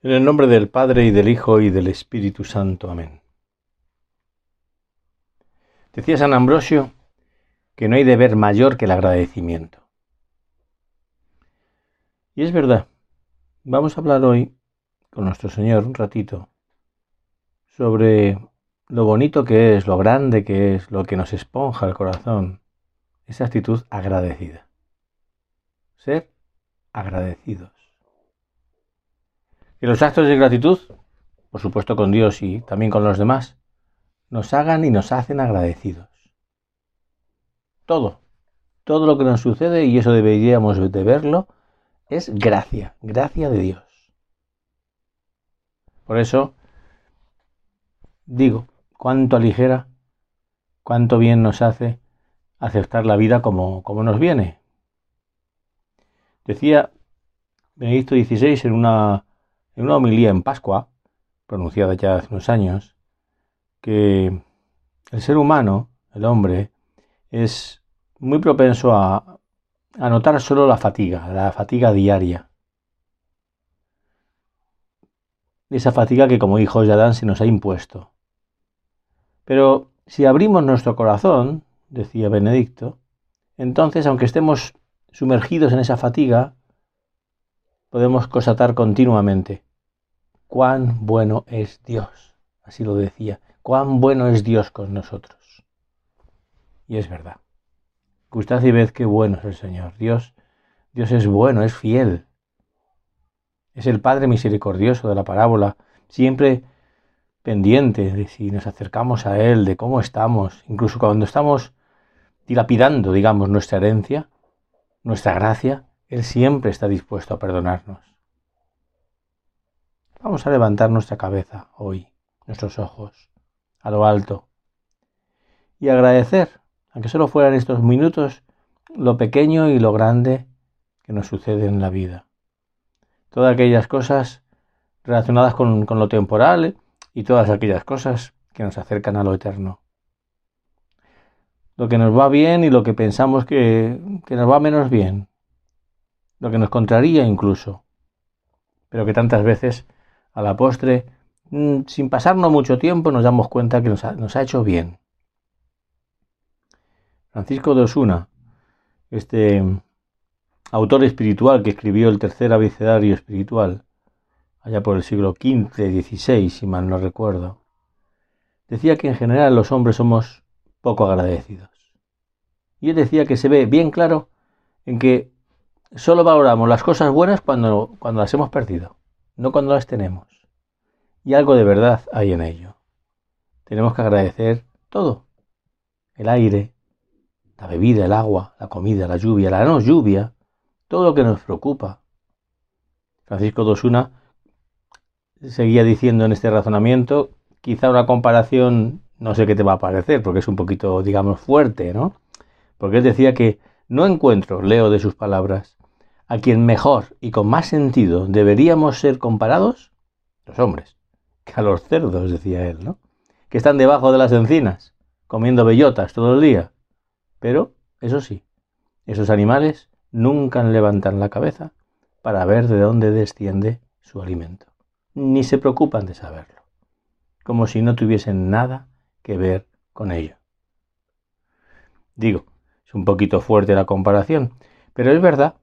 En el nombre del Padre y del Hijo y del Espíritu Santo. Amén. Decía San Ambrosio que no hay deber mayor que el agradecimiento. Y es verdad. Vamos a hablar hoy con nuestro Señor un ratito sobre lo bonito que es, lo grande que es, lo que nos esponja el corazón, esa actitud agradecida. Ser agradecidos. Que los actos de gratitud, por supuesto con Dios y también con los demás, nos hagan y nos hacen agradecidos. Todo, todo lo que nos sucede, y eso deberíamos de verlo, es gracia, gracia de Dios. Por eso, digo, cuánto aligera, cuánto bien nos hace aceptar la vida como, como nos viene. Decía Benedicto XVI en una en una homilía en Pascua, pronunciada ya hace unos años, que el ser humano, el hombre, es muy propenso a, notar solo la fatiga, la fatiga diaria. Esa fatiga que como hijos de Adán se nos ha impuesto. Pero si abrimos nuestro corazón, decía Benedicto, entonces aunque estemos sumergidos en esa fatiga, podemos constatar continuamente cuán bueno es Dios. Así lo decía, cuán bueno es Dios con nosotros. Y es verdad. Gustad y ved qué bueno es el Señor. Dios, Dios es bueno, es fiel. Es el Padre misericordioso de la parábola, siempre pendiente de si nos acercamos a Él, de cómo estamos, incluso cuando estamos dilapidando, digamos, nuestra herencia, nuestra gracia, Él siempre está dispuesto a perdonarnos. Vamos a levantar nuestra cabeza hoy, nuestros ojos, a lo alto, y agradecer, aunque solo fueran estos minutos, lo pequeño y lo grande que nos sucede en la vida. Todas aquellas cosas relacionadas con, lo temporal y todas aquellas cosas que nos acercan a lo eterno. Lo que nos va bien y lo que pensamos que, que nos va menos bien. Lo que nos contraría incluso. Pero que tantas veces a la postre, mm, sin pasarnos mucho tiempo, nos damos cuenta que nos ha, hecho bien. Francisco de Osuna, este autor espiritual que escribió el tercer abecedario espiritual, allá por el siglo XV, XVI, si mal no recuerdo, decía que en general los hombres somos poco agradecidos. Y él decía que se ve bien claro en que solo valoramos las cosas buenas cuando, cuando las hemos perdido no cuando las tenemos. Y algo de verdad hay en ello. Tenemos que agradecer todo. El aire, la bebida, el agua, la comida, la lluvia, la no lluvia, todo lo que nos preocupa. Francisco Dosuna seguía diciendo en este razonamiento, quizá una comparación, no sé qué te va a parecer, porque es un poquito, digamos, fuerte, ¿no? Porque él decía que no encuentro, leo de sus palabras, a quien mejor y con más sentido deberíamos ser comparados, los hombres, que a los cerdos, decía él, ¿no? Que están debajo de las encinas, comiendo bellotas todo el día. Pero, eso sí, esos animales nunca levantan la cabeza para ver de dónde desciende su alimento, ni se preocupan de saberlo, como si no tuviesen nada que ver con ello. Digo, es un poquito fuerte la comparación, pero es verdad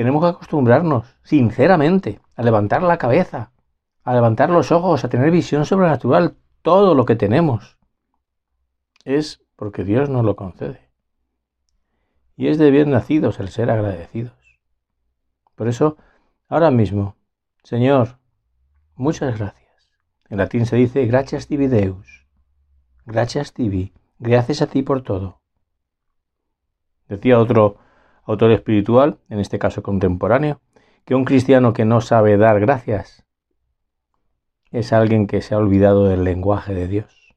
tenemos que acostumbrarnos, sinceramente, a levantar la cabeza, a levantar los ojos, a tener visión sobrenatural. Todo lo que tenemos es porque Dios nos lo concede. Y es de bien nacidos el ser agradecidos. Por eso, ahora mismo, Señor, muchas gracias. En latín se dice gracias tibi Deus. Gracias tibi. Gracias a ti por todo. Decía otro autor espiritual, en este caso contemporáneo, que un cristiano que no sabe dar gracias es alguien que se ha olvidado del lenguaje de Dios.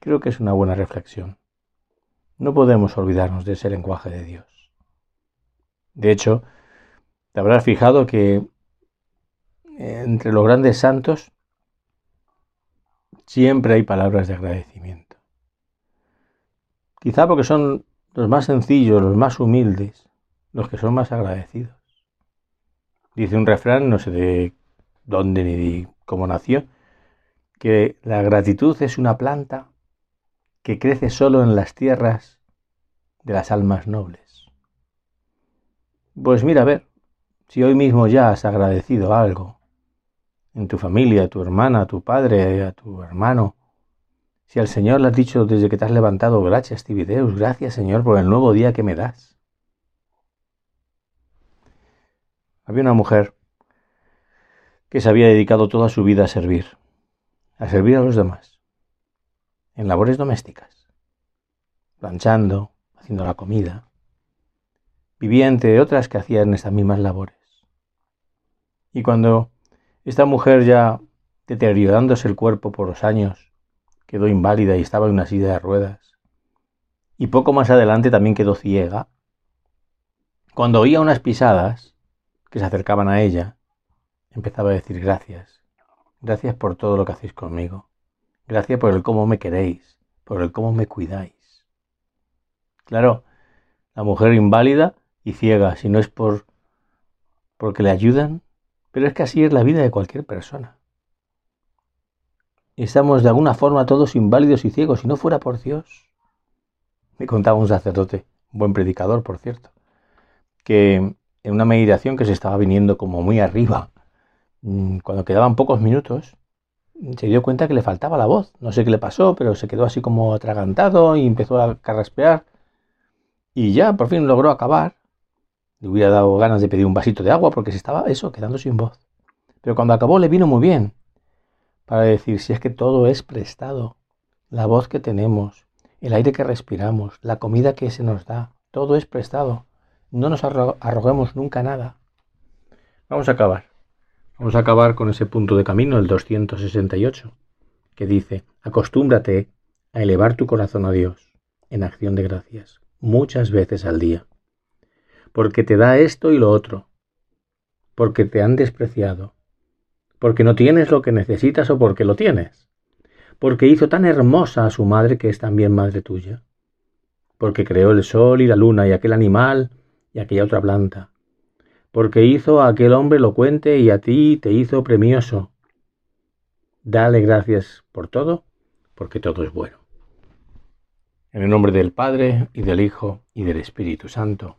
Creo que es una buena reflexión. No podemos olvidarnos de ese lenguaje de Dios. De hecho, te habrás fijado que entre los grandes santos siempre hay palabras de agradecimiento. Quizá porque son los más sencillos, los más humildes, los que son más agradecidos. Dice un refrán, no sé de dónde ni cómo nació, que la gratitud es una planta que crece solo en las tierras de las almas nobles. Pues mira, a ver, si hoy mismo ya has agradecido algo en tu familia, a tu hermana, a tu padre, a tu hermano, si al Señor le has dicho desde que te has levantado, gracias, Tibideus, gracias Señor por el nuevo día que me das. Había una mujer que se había dedicado toda su vida a servir, a servir a los demás, en labores domésticas, planchando, haciendo la comida. Vivía entre otras que hacían esas mismas labores. Y cuando esta mujer ya deteriorándose el cuerpo por los años, quedó inválida y estaba en una silla de ruedas. Y poco más adelante también quedó ciega. Cuando oía unas pisadas que se acercaban a ella, empezaba a decir gracias. Gracias por todo lo que hacéis conmigo. Gracias por el cómo me queréis, por el cómo me cuidáis. Claro, la mujer inválida y ciega, si no es por porque le ayudan, pero es que así es la vida de cualquier persona. Estamos de alguna forma todos inválidos y ciegos, si no fuera por Dios. Me contaba un sacerdote, buen predicador, por cierto, que en una meditación que se estaba viniendo como muy arriba, mm, cuando quedaban pocos minutos, se dio cuenta que le faltaba la voz. No sé qué le pasó, pero se quedó así como atragantado y empezó a carraspear. Y ya por fin logró acabar. Le hubiera dado ganas de pedir un vasito de agua porque se estaba eso, quedando sin voz. Pero cuando acabó le vino muy bien para decir si es que todo es prestado, la voz que tenemos, el aire que respiramos, la comida que se nos da, todo es prestado. No nos arroguemos nunca nada. Vamos a acabar. Vamos a acabar con ese punto de camino, el 268, que dice, acostúmbrate a elevar tu corazón a Dios en acción de gracias, muchas veces al día, porque te da esto y lo otro, porque te han despreciado, porque no tienes lo que necesitas o porque lo tienes, porque hizo tan hermosa a su madre que es también madre tuya, porque creó el sol y la luna y aquel animal y aquella otra planta, porque hizo a aquel hombre elocuente y a ti te hizo premioso. Dale gracias por todo, porque todo es bueno. En el nombre del Padre, y del Hijo, y del Espíritu Santo.